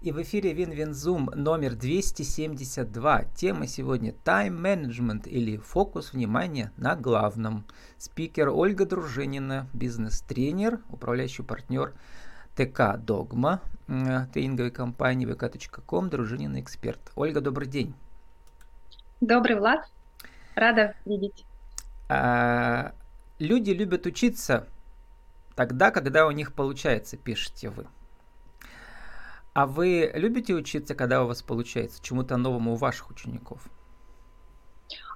И в эфире WinWinZoom номер 272. Тема сегодня Management или фокус внимания на главном. Спикер Ольга Дружинина, бизнес-тренер, управляющий партнер ТК Догма, тренинговой компании vk.com, Дружинина эксперт. Ольга, добрый день. Добрый, Влад. Рада видеть. А, люди любят учиться тогда, когда у них получается, пишете вы. А вы любите учиться, когда у вас получается чему-то новому у ваших учеников?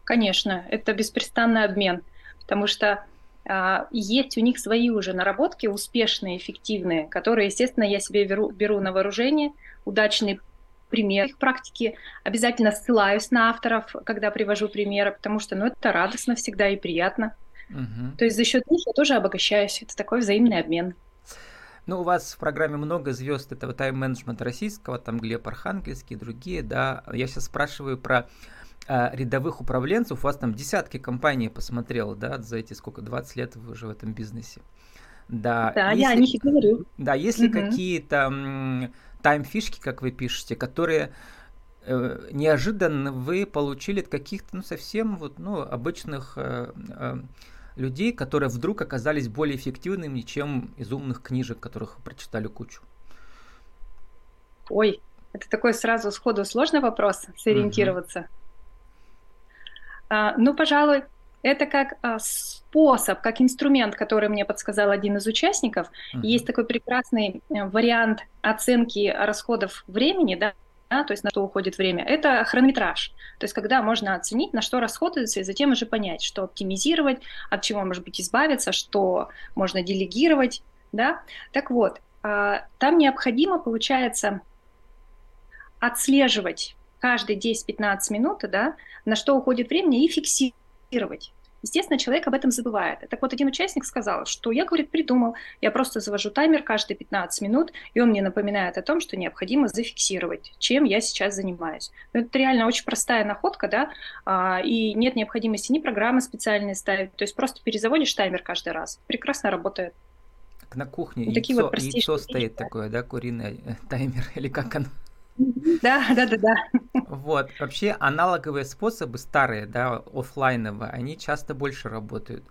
Конечно, это беспрестанный обмен, потому что а, есть у них свои уже наработки успешные, эффективные, которые, естественно, я себе беру, беру на вооружение, удачные примеры их практики, обязательно ссылаюсь на авторов, когда привожу примеры, потому что ну, это радостно всегда и приятно. Угу. То есть за счет них я тоже обогащаюсь. Это такой взаимный обмен. Ну, у вас в программе много звезд этого тайм-менеджмента российского, там Глеб Архангельский и другие, да. Я сейчас спрашиваю про э, рядовых управленцев. У вас там десятки компаний посмотрел, да, за эти сколько, 20 лет вы уже в этом бизнесе. Да, да если, я о них и говорю. Да, если угу. какие-то тайм-фишки, как вы пишете, которые э, неожиданно вы получили от каких-то, ну, совсем вот, ну, обычных э, э, людей, которые вдруг оказались более эффективными, чем из умных книжек, которых прочитали кучу? Ой, это такой сразу сходу сложный вопрос, сориентироваться. Угу. А, ну, пожалуй, это как а, способ, как инструмент, который мне подсказал один из участников. Uh-huh. Есть такой прекрасный э, вариант оценки расходов времени, да, да, то есть на что уходит время, это хронометраж. То есть когда можно оценить, на что расходуется, и затем уже понять, что оптимизировать, от чего, может быть, избавиться, что можно делегировать. Да? Так вот, а, там необходимо, получается, отслеживать каждые 10-15 минут, да, на что уходит времени, и фиксировать. Естественно, человек об этом забывает. Так вот, один участник сказал, что я, говорит, придумал, я просто завожу таймер каждые 15 минут, и он мне напоминает о том, что необходимо зафиксировать, чем я сейчас занимаюсь. Но ну, это реально очень простая находка, да, а, и нет необходимости ни программы специальные ставить, то есть просто перезаводишь таймер каждый раз. Прекрасно работает. На кухне вот яйцо, вот яйцо стоит такое, да, куриный э, таймер, или как оно? Да, да, да, да. Вот, вообще аналоговые способы старые, да, офлайновые, они часто больше работают.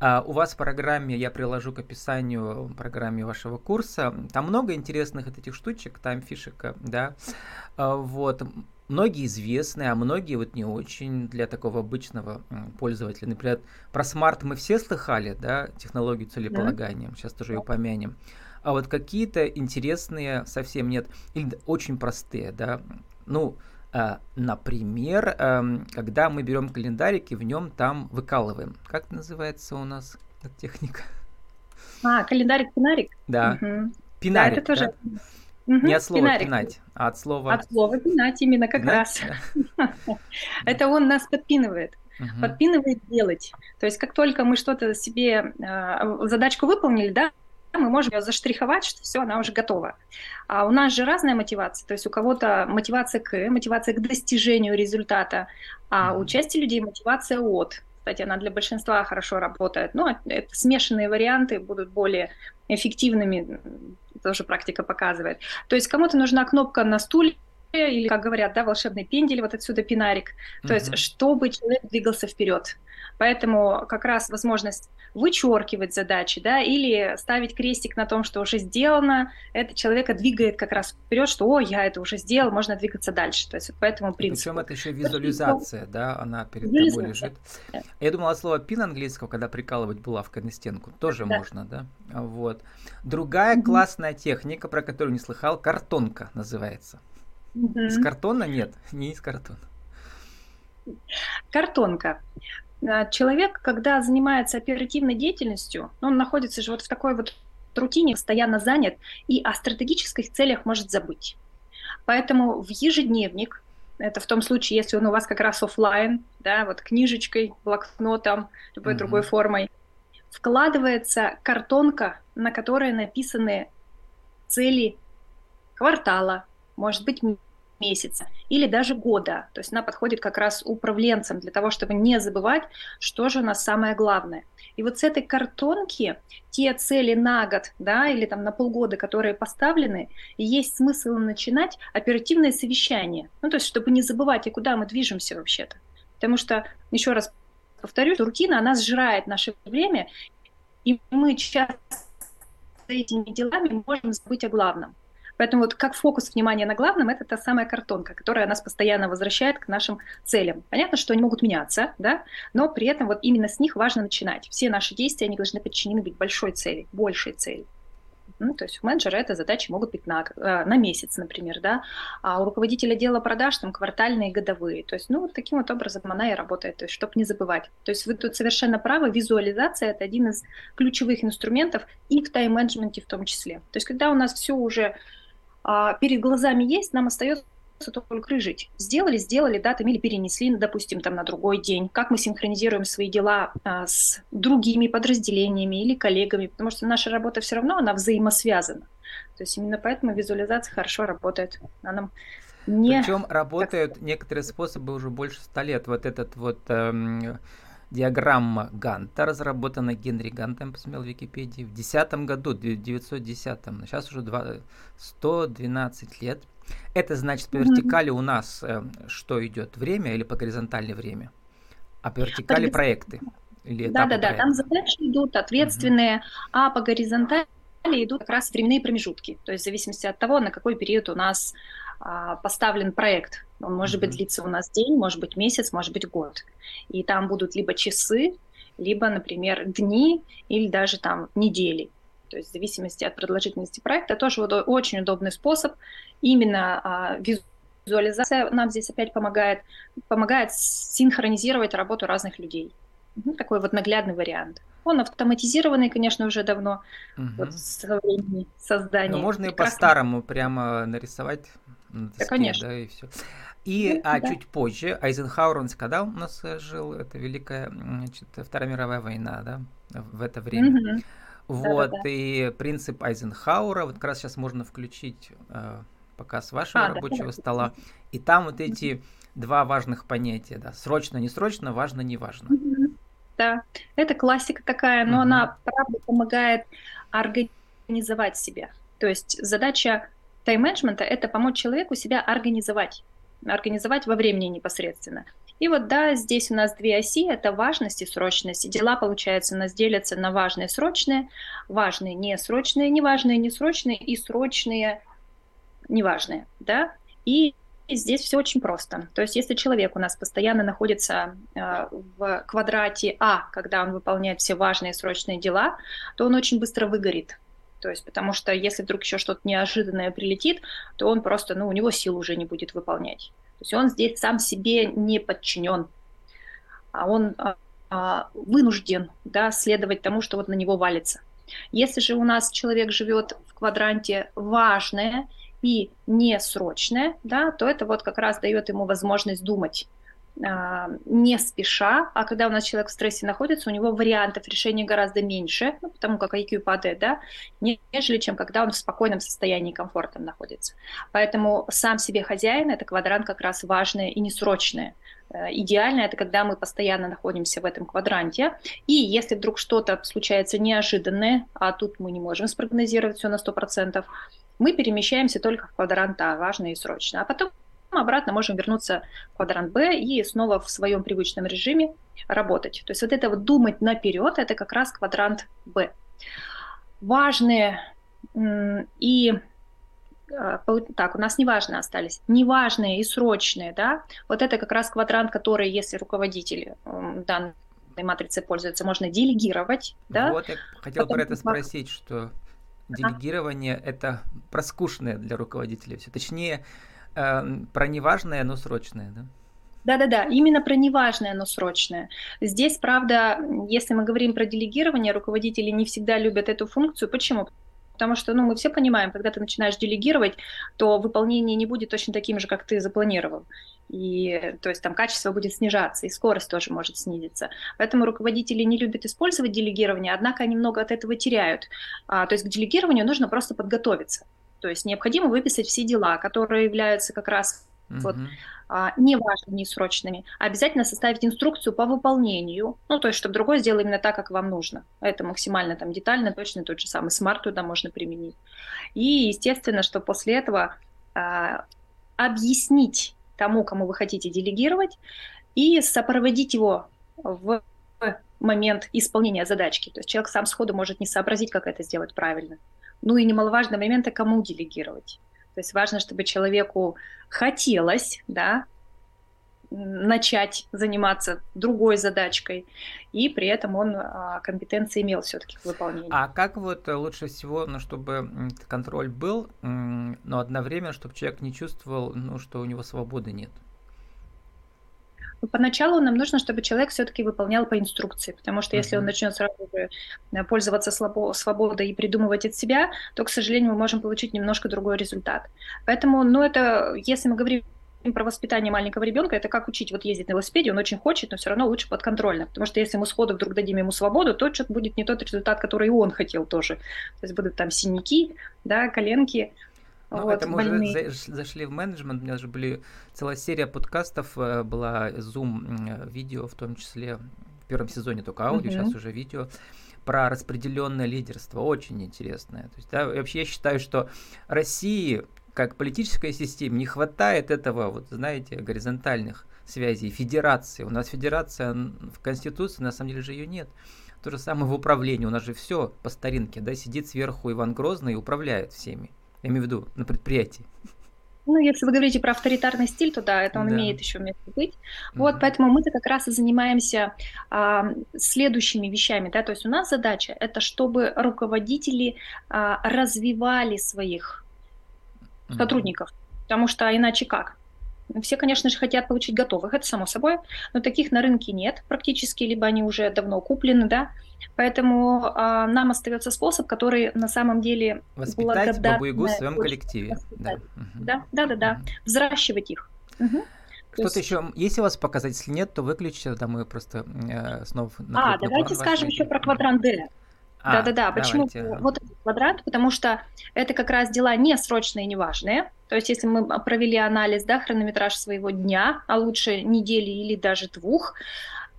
Uh, у вас в программе, я приложу к описанию программе вашего курса, там много интересных этих штучек, там фишек, да, uh, вот, многие известные, а многие вот не очень для такого обычного пользователя. Например, про смарт мы все слыхали, да, технологию целеполагания, сейчас тоже ее помянем а вот какие-то интересные совсем нет, или очень простые, да, ну, а, например, а, когда мы берем календарик и в нем там выкалываем. Как называется у нас эта техника? А, календарик-пинарик? Да. Угу. Пинарик, да, это тоже... Да? Угу, Не от слова пинарик. пинать, а от слова... От слова пинать именно как пинать? раз. Это он нас подпинывает. Подпинывает делать. То есть как только мы что-то себе, а, задачку выполнили, да, мы можем ее заштриховать, что все, она уже готова. А у нас же разная мотивация, то есть у кого-то мотивация к, мотивация к достижению результата, а у части людей мотивация от. Кстати, она для большинства хорошо работает. Но это смешанные варианты будут более эффективными, тоже практика показывает. То есть кому-то нужна кнопка на стуле, или, как говорят, да, волшебный пендель, вот отсюда пинарик. То uh-huh. есть, чтобы человек двигался вперед. Поэтому как раз возможность вычеркивать задачи, да, или ставить крестик на том, что уже сделано, это человека двигает как раз вперед, что, о, я это уже сделал, можно двигаться дальше. То есть по этому принципу. Причем это еще визуализация, да, она перед тобой лежит. Я думала, слово пин английского, когда прикалывать булавкой на стенку, тоже да. можно, да? Вот. Другая mm-hmm. классная техника, про которую не слыхал, картонка называется. Mm-hmm. Из картона нет, не из картона. Картонка. А, человек, когда занимается оперативной деятельностью, он находится же вот в такой вот рутине, постоянно занят, и о стратегических целях может забыть. Поэтому в ежедневник, это в том случае, если он у вас как раз офлайн, да, вот книжечкой, блокнотом, любой mm-hmm. другой формой, вкладывается картонка, на которой написаны цели квартала, может быть, месяца или даже года. То есть она подходит как раз управленцам для того, чтобы не забывать, что же у нас самое главное. И вот с этой картонки те цели на год, да, или там на полгода, которые поставлены, есть смысл начинать оперативное совещание. Ну, то есть, чтобы не забывать, и куда мы движемся вообще-то. Потому что, еще раз повторюсь, рутина, она сжирает наше время, и мы часто этими делами можем забыть о главном. Поэтому вот как фокус внимания на главном, это та самая картонка, которая нас постоянно возвращает к нашим целям. Понятно, что они могут меняться, да, но при этом вот именно с них важно начинать. Все наши действия, они должны подчинены быть большой цели, большей цели. Ну, то есть у менеджера это задачи могут быть на, э, на месяц, например, да, а у руководителя дела продаж там квартальные, годовые. То есть, ну, вот таким вот образом она и работает, то есть, чтобы не забывать. То есть вы тут совершенно правы, визуализация – это один из ключевых инструментов и в тайм-менеджменте в том числе. То есть, когда у нас все уже перед глазами есть, нам остается только жить. Сделали, сделали, да, там или перенесли, допустим, там на другой день. Как мы синхронизируем свои дела а, с другими подразделениями или коллегами, потому что наша работа все равно, она взаимосвязана. То есть именно поэтому визуализация хорошо работает. Она нам не... Причем работают некоторые способы уже больше ста лет. Вот этот вот эм, Диаграмма Ганта, разработана Генри Гантом, посмотрел в Википедии, в 2010 году, в 910, сейчас уже 2, 112 лет. Это значит, по вертикали у нас э, что идет, время или по горизонтали время? А по вертикали по проекты? Да, да, да, там задачи идут ответственные, угу. а по горизонтали идут как раз временные промежутки, то есть в зависимости от того, на какой период у нас а, поставлен проект. Он может быть длиться у нас день, может быть месяц, может быть год. И там будут либо часы, либо, например, дни или даже там недели. То есть в зависимости от продолжительности проекта тоже вот очень удобный способ. Именно а, визуализация нам здесь опять помогает, помогает синхронизировать работу разных людей. Такой вот наглядный вариант. Он автоматизированный, конечно, уже давно, угу. вот со времени создания. Но можно и по-старому прямо нарисовать на доске, да, конечно. да, и все. И ну, а да. чуть позже Айзенхауэр, он когда у нас э, жил, это Великая, значит, Вторая мировая война, да, в это время. Угу. Вот, Да-да-да. и принцип Айзенхауэра, вот как раз сейчас можно включить э, показ вашего а, рабочего да, стола, и там вот эти два важных понятия, да, срочно, не срочно, важно, не важно. Да, это классика такая, но угу. она, правда, помогает организовать себя. То есть задача тайм-менеджмента – это помочь человеку себя организовать, организовать во времени непосредственно. И вот да, здесь у нас две оси – это важность и срочность. Дела, получается, у нас делятся на важные, срочные, важные, несрочные, неважные, несрочные и срочные, неважные, да. И здесь все очень просто. То есть если человек у нас постоянно находится э, в квадрате А, когда он выполняет все важные срочные дела, то он очень быстро выгорит. То есть, потому что если вдруг еще что-то неожиданное прилетит, то он просто, ну, у него сил уже не будет выполнять. То есть он здесь сам себе не подчинен, а он а, а, вынужден да, следовать тому, что вот на него валится. Если же у нас человек живет в квадранте важное и несрочное, да, то это вот как раз дает ему возможность думать не спеша, а когда у нас человек в стрессе находится, у него вариантов решения гораздо меньше, ну, потому как IQ падает, да, нежели чем когда он в спокойном состоянии комфортном находится. Поэтому сам себе хозяин – это квадрант как раз важное и несрочное. Э, идеально это когда мы постоянно находимся в этом квадранте, и если вдруг что-то случается неожиданное, а тут мы не можем спрогнозировать все на 100%, мы перемещаемся только в квадрант А, важное и срочное, а потом обратно можем вернуться в квадрант Б и снова в своем привычном режиме работать. То есть вот это вот думать наперед, это как раз квадрант Б. Важные и а, так, у нас неважные остались, неважные и срочные, да, вот это как раз квадрант, который, если руководитель данной матрицы пользуется, можно делегировать, да. Вот, я хотел Потом, про это спросить, что делегирование а? это проскушное для руководителя все, точнее, про неважное, но срочное, да? Да-да-да, именно про неважное, но срочное. Здесь, правда, если мы говорим про делегирование, руководители не всегда любят эту функцию. Почему? Потому что, ну, мы все понимаем, когда ты начинаешь делегировать, то выполнение не будет точно таким же, как ты запланировал. И, то есть там качество будет снижаться, и скорость тоже может снизиться. Поэтому руководители не любят использовать делегирование, однако они много от этого теряют. А, то есть к делегированию нужно просто подготовиться. То есть необходимо выписать все дела, которые являются как раз Угу. Вот, а, не важными, не срочными, а обязательно составить инструкцию по выполнению, ну, то есть, чтобы другой сделал именно так, как вам нужно. Это максимально там детально, точно тот же самый смарт туда можно применить. И, естественно, что после этого а, объяснить тому, кому вы хотите делегировать, и сопроводить его в момент исполнения задачки. То есть человек сам сходу может не сообразить, как это сделать правильно. Ну и немаловажный момент, а кому делегировать. То есть важно, чтобы человеку хотелось, да, начать заниматься другой задачкой, и при этом он а, компетенции имел все-таки к выполнению. А как вот лучше всего, ну, чтобы контроль был, но одновременно, чтобы человек не чувствовал, ну, что у него свободы нет? Поначалу нам нужно, чтобы человек все-таки выполнял по инструкции, потому что если он начнет сразу же э, пользоваться слабо, свободой и придумывать от себя, то, к сожалению, мы можем получить немножко другой результат. Поэтому, ну, это, если мы говорим про воспитание маленького ребенка, это как учить вот ездить на велосипеде, он очень хочет, но все равно лучше подконтрольно, потому что если мы сходу вдруг дадим ему свободу, то что-то будет не тот результат, который и он хотел тоже. То есть будут там синяки, да, коленки, ну, вот, это мы больные. уже зашли в менеджмент, у меня же были целая серия подкастов, э, была Zoom видео, в том числе в первом сезоне только аудио, uh-huh. сейчас уже видео, про распределенное лидерство, очень интересное. То есть, да, вообще я считаю, что России как политической системе не хватает этого, вот знаете, горизонтальных связей, федерации. У нас федерация в Конституции, на самом деле же ее нет. То же самое в управлении. У нас же все по старинке, да, сидит сверху Иван Грозный и управляет всеми. Я имею в виду на предприятии. Ну, если вы говорите про авторитарный стиль, то да, это он да. имеет еще место быть. Вот, mm-hmm. поэтому мы-то как раз и занимаемся а, следующими вещами, да, то есть у нас задача это чтобы руководители а, развивали своих mm-hmm. сотрудников, потому что иначе как? Все, конечно же, хотят получить готовых, это само собой, но таких на рынке нет практически, либо они уже давно куплены, да. Поэтому а, нам остается способ, который на самом деле Воспитать бабу-ягу в своем коллективе. Да. да, да, да, да. Взращивать их. Угу. Что-то есть... еще, если у вас показать, если нет, то выключите, тогда мы просто э, снова... А, давайте скажем еще про квадрант D. А, Да-да-да, почему давайте. вот квадрат? Потому что это как раз дела не срочные и неважные. То есть если мы провели анализ, да, хронометраж своего дня, а лучше недели или даже двух,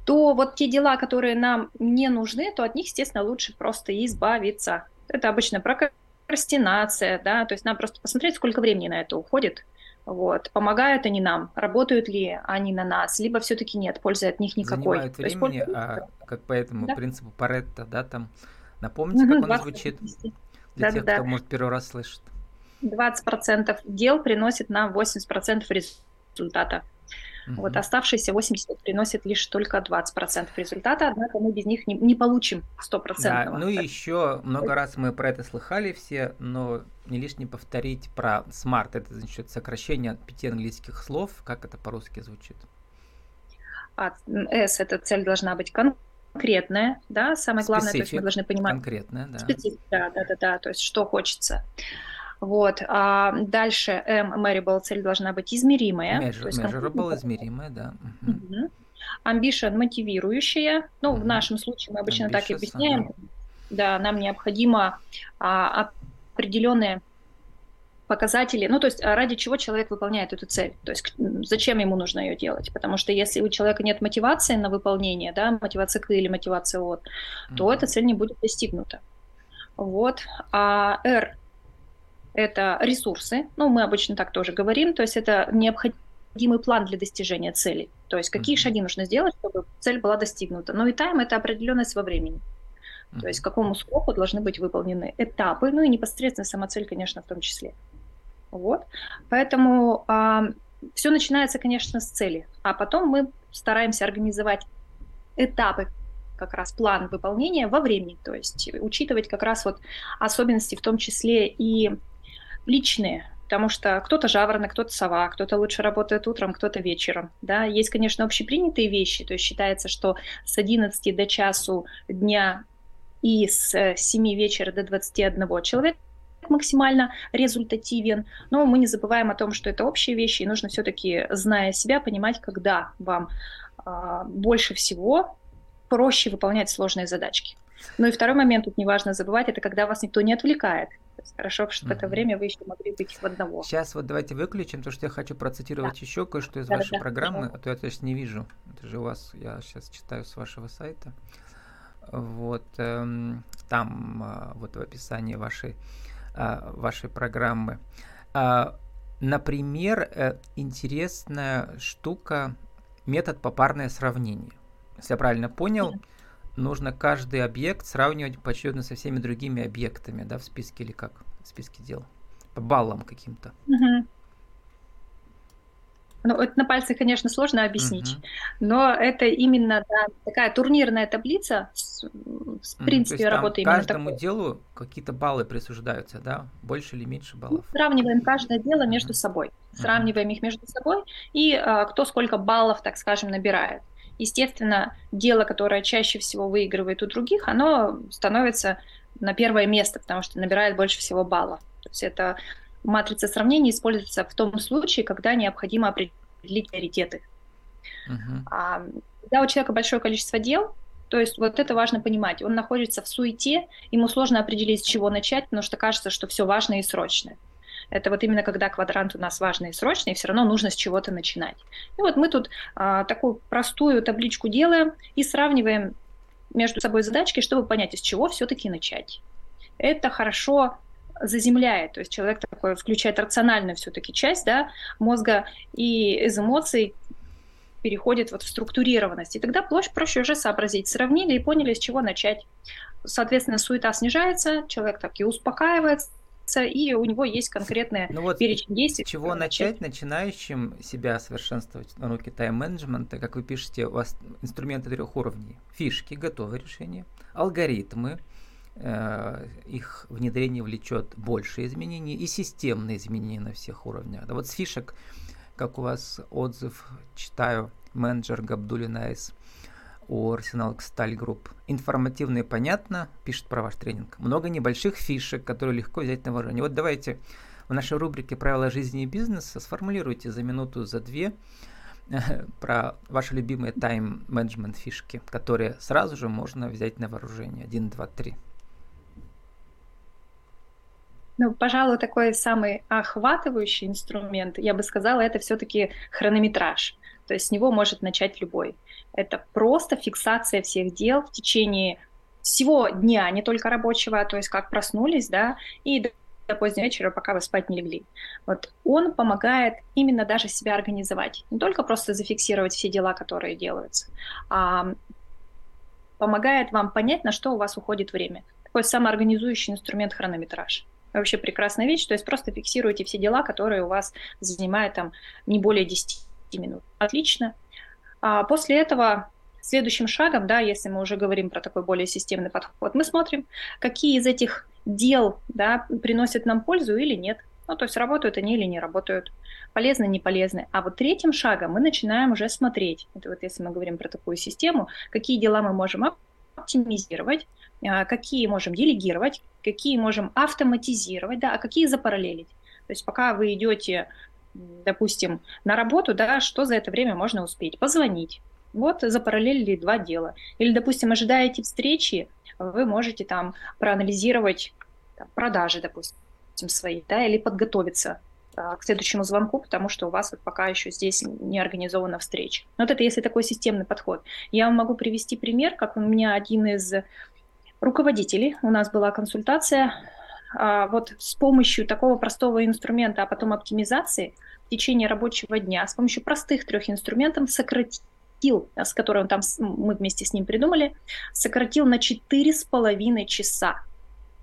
то вот те дела, которые нам не нужны, то от них, естественно, лучше просто избавиться. Это обычно прокрастинация, да, то есть нам просто посмотреть, сколько времени на это уходит, вот. Помогают они нам, работают ли они на нас, либо все-таки нет, пользы от них никакой. Занимают времени, есть, а как по этому да? принципу Паретта, да, там Напомните, угу, как он звучит для да, тех, да, кто, может, первый раз слышит. 20% дел приносит нам 80% результата. Угу. Вот оставшиеся 80 приносят лишь только 20% результата, однако мы без них не, не получим 100%. Да, ну и еще много раз мы про это слыхали все, но не лишне повторить про SMART. Это значит сокращение от пяти английских слов. Как это по-русски звучит? А, S – это цель должна быть конкретной конкретное, да, самое главное, Специфик, то есть мы должны понимать. Конкретное, да. Специфик, да, да, да, да, то есть что хочется. Вот. А дальше M, measurable, цель должна быть измеримая. Measure, есть, measurable, измеримая, да. Угу. Ambition, мотивирующая. Ну, угу. в нашем случае мы обычно Ambitious, так и объясняем. Ага. Да, нам необходимо а, определенные показатели, ну, то есть а ради чего человек выполняет эту цель, то есть зачем ему нужно ее делать, потому что если у человека нет мотивации на выполнение, да, мотивация к или мотивация от, mm-hmm. то эта цель не будет достигнута. Вот. А R – это ресурсы, ну, мы обычно так тоже говорим, то есть это необходимый план для достижения цели, то есть какие mm-hmm. шаги нужно сделать, чтобы цель была достигнута. Ну и тайм – это определенность во времени. То есть к какому сроку должны быть выполнены этапы, ну и непосредственно сама цель, конечно, в том числе. Вот. Поэтому а, все начинается, конечно, с цели, а потом мы стараемся организовать этапы как раз план выполнения во времени, то есть учитывать как раз вот особенности, в том числе и личные, потому что кто-то жаворонок, кто-то сова, кто-то лучше работает утром, кто-то вечером. Да? Есть, конечно, общепринятые вещи, то есть считается, что с 11 до часу дня и с 7 вечера до 21 человек максимально результативен, но мы не забываем о том, что это общие вещи, и нужно все-таки, зная себя, понимать, когда вам а, больше всего проще выполнять сложные задачки. Ну и второй момент, тут не важно забывать, это когда вас никто не отвлекает. Хорошо, чтобы mm-hmm. это время вы еще могли быть в одного. Сейчас вот давайте выключим, потому что я хочу процитировать да. еще кое-что из да, вашей да, программы, да. а то я точно не вижу. Это же у вас, я сейчас читаю с вашего сайта. Вот эм, там э, вот в описании вашей, э, вашей программы. Э, например, э, интересная штука метод попарное сравнение. Если я правильно понял, нужно каждый объект сравнивать поочередно со всеми другими объектами, да, в списке или как? В списке дел. По баллам каким-то. Угу. Ну, это на пальцах, конечно, сложно объяснить, угу. но это именно да, такая турнирная таблица, с, в принципе, mm, работы именно каждому такой. делу какие-то баллы присуждаются, да? Больше или меньше баллов? Мы сравниваем каждое дело между собой, сравниваем их между собой, и а, кто сколько баллов, так скажем, набирает естественно, дело, которое чаще всего выигрывает у других, оно становится на первое место, потому что набирает больше всего баллов. То есть это матрица сравнения используется в том случае, когда необходимо определить приоритеты. Uh-huh. А, когда у человека большое количество дел, то есть вот это важно понимать. Он находится в суете, ему сложно определить, с чего начать, потому что кажется, что все важное и срочное. Это вот именно когда квадрант у нас важный и срочный, и все равно нужно с чего-то начинать. И вот мы тут а, такую простую табличку делаем и сравниваем между собой задачки, чтобы понять, из чего все-таки начать. Это хорошо заземляет, то есть человек такой включает рациональную все-таки часть да, мозга и из эмоций переходит вот в структурированность. И тогда проще, проще уже сообразить. Сравнили и поняли, с чего начать. Соответственно, суета снижается, человек так и успокаивается, и у него есть конкретная ну вот перечень действий. С чего начать начинающим себя совершенствовать на науке тайм-менеджмента? Как вы пишете, у вас инструменты трех уровней. Фишки, готовые решения, алгоритмы, их внедрение влечет больше изменений и системные изменения на всех уровнях. Да вот с фишек, как у вас отзыв, читаю, менеджер Габдулинайс – у Арсенал Сталь Групп. Информативно и понятно, пишет про ваш тренинг. Много небольших фишек, которые легко взять на вооружение. Вот давайте в нашей рубрике «Правила жизни и бизнеса» сформулируйте за минуту, за две про ваши любимые тайм-менеджмент фишки, которые сразу же можно взять на вооружение. Один, два, три. Ну, пожалуй, такой самый охватывающий инструмент, я бы сказала, это все-таки хронометраж. То есть с него может начать любой. Это просто фиксация всех дел в течение всего дня, не только рабочего, то есть как проснулись, да, и до, позднего вечера, пока вы спать не легли. Вот он помогает именно даже себя организовать. Не только просто зафиксировать все дела, которые делаются, а помогает вам понять, на что у вас уходит время. Такой самоорганизующий инструмент хронометраж. Вообще прекрасная вещь, то есть просто фиксируйте все дела, которые у вас занимают там не более 10 минут. Отлично, а после этого следующим шагом, да, если мы уже говорим про такой более системный подход, мы смотрим, какие из этих дел да, приносят нам пользу или нет. Ну, то есть работают они или не работают, полезны, не полезны. А вот третьим шагом мы начинаем уже смотреть, это вот если мы говорим про такую систему, какие дела мы можем оптимизировать, а, какие можем делегировать, какие можем автоматизировать, да, а какие запараллелить. То есть пока вы идете допустим, на работу, да, что за это время можно успеть? Позвонить. Вот запараллелили два дела. Или, допустим, ожидаете встречи, вы можете там проанализировать продажи, допустим, свои, да, или подготовиться к следующему звонку, потому что у вас вот пока еще здесь не организована встреча. Но вот это если такой системный подход. Я вам могу привести пример, как у меня один из руководителей, у нас была консультация, а, вот с помощью такого простого инструмента, а потом оптимизации в течение рабочего дня, с помощью простых трех инструментов сократил, с которым там мы вместе с ним придумали, сократил на 4,5 часа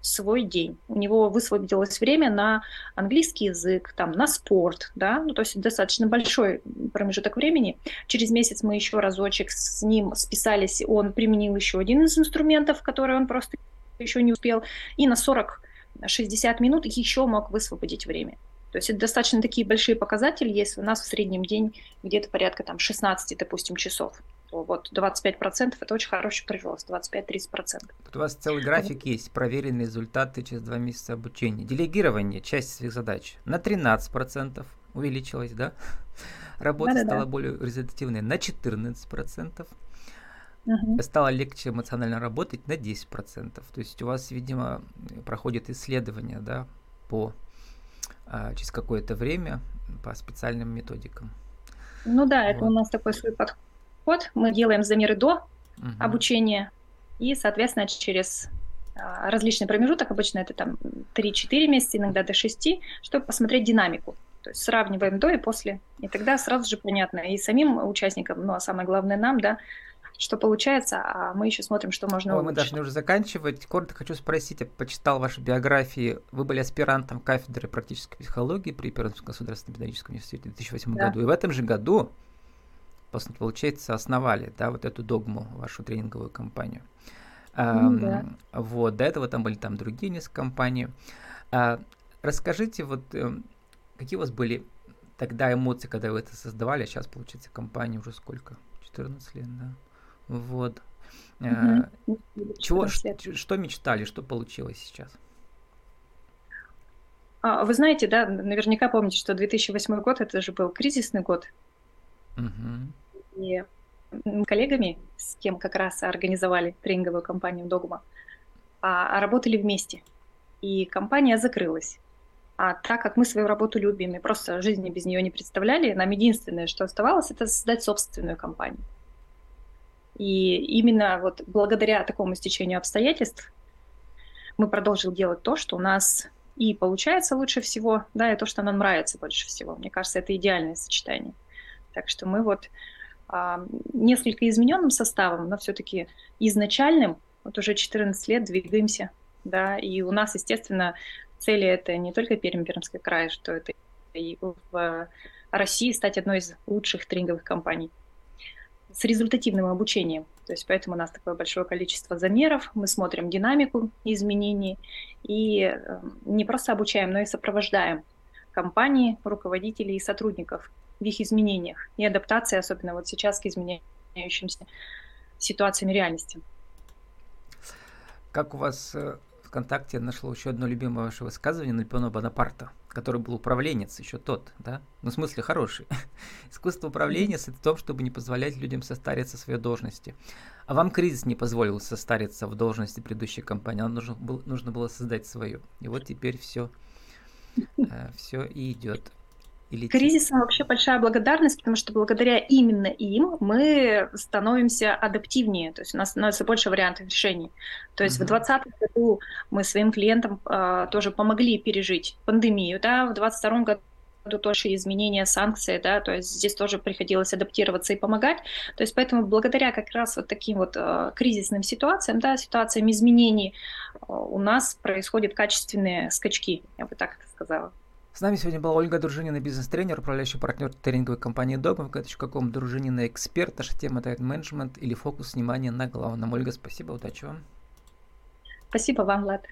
свой день. У него высвободилось время на английский язык, там, на спорт, да, ну, то есть достаточно большой промежуток времени. Через месяц мы еще разочек с ним списались, он применил еще один из инструментов, который он просто еще не успел, и на 40 60 минут еще мог высвободить время. То есть это достаточно такие большие показатели, если у нас в среднем день где-то порядка там 16, допустим, часов. То вот 25% это очень хороший прирост, 25-30%. Тут у вас целый график вот. есть, проверенные результаты через два месяца обучения. Делегирование, часть своих задач на 13% увеличилась, да? Работа да, стала да. более результативной на 14%. угу. стало легче эмоционально работать на 10%. То есть у вас, видимо, проходит исследование, да, по а, через какое-то время по специальным методикам. Ну да, вот. это у нас такой свой подход. Мы делаем замеры до угу. обучения, и, соответственно, через а, различный промежуток, обычно это там 3-4 месяца, иногда до 6, чтобы посмотреть динамику. То есть сравниваем до и после. И тогда сразу же понятно и самим участникам, ну а самое главное нам, да, что получается, а мы еще смотрим, что можно Ой, Мы должны уже заканчивать. Коротко хочу спросить, я почитал ваши биографии. Вы были аспирантом кафедры практической психологии при Пермском государственном педагогическом университете в 2008 да. году. И в этом же году, получается, основали да, вот эту догму, вашу тренинговую компанию. Mm, да. Вот, до этого там были там другие несколько компаний. А, расскажите, вот эм, Какие у вас были тогда эмоции, когда вы это создавали, а сейчас, получается, компания уже сколько? 14 лет, да? Вот. Угу. Чего, что мечтали, что получилось сейчас? А, вы знаете, да, наверняка помните, что 2008 год это же был кризисный год. Угу. И коллегами, с кем как раз организовали тренинговую компанию Догма, а, работали вместе. И компания закрылась. А так как мы свою работу любим и просто жизни без нее не представляли, нам единственное, что оставалось, это создать собственную компанию. И именно вот благодаря такому стечению обстоятельств мы продолжили делать то, что у нас и получается лучше всего, да, и то, что нам нравится больше всего. Мне кажется, это идеальное сочетание. Так что мы вот а, несколько измененным составом, но все-таки изначальным, вот уже 14 лет двигаемся, да, и у нас, естественно, цели это не только Пермь, Пермский край, что это и в России стать одной из лучших тренинговых компаний с результативным обучением. То есть поэтому у нас такое большое количество замеров, мы смотрим динамику изменений и эм, не просто обучаем, но и сопровождаем компании, руководителей и сотрудников в их изменениях и адаптации, особенно вот сейчас к изменяющимся ситуациям реальности. Как у вас э, ВКонтакте нашло еще одно любимое ваше высказывание Наполеона Бонапарта, который был управленец, еще тот, да? Ну, в смысле, хороший. Искусство управления – это в том, чтобы не позволять людям состариться в своей должности. А вам кризис не позволил состариться в должности предыдущей компании, вам нужно нужно было создать свою. И вот теперь все, э, все и идет или Кризисам вообще большая благодарность, потому что благодаря именно им мы становимся адаптивнее, то есть у нас становится больше вариантов решений. То есть uh-huh. в 2020 году мы своим клиентам э, тоже помогли пережить пандемию, да, в 2022 году тоже изменения санкций, да, то есть здесь тоже приходилось адаптироваться и помогать. То есть поэтому благодаря как раз вот таким вот э, кризисным ситуациям, да, ситуациям изменений, э, у нас происходят качественные скачки, я бы так сказала. С нами сегодня была Ольга Дружинина, бизнес-тренер, управляющий партнер тренинговой компании Dogma. каком Дружинина эксперт. Наша тема тайм-менеджмент или фокус внимания на главном. Ольга, спасибо, удачи вам. Спасибо вам, Влад.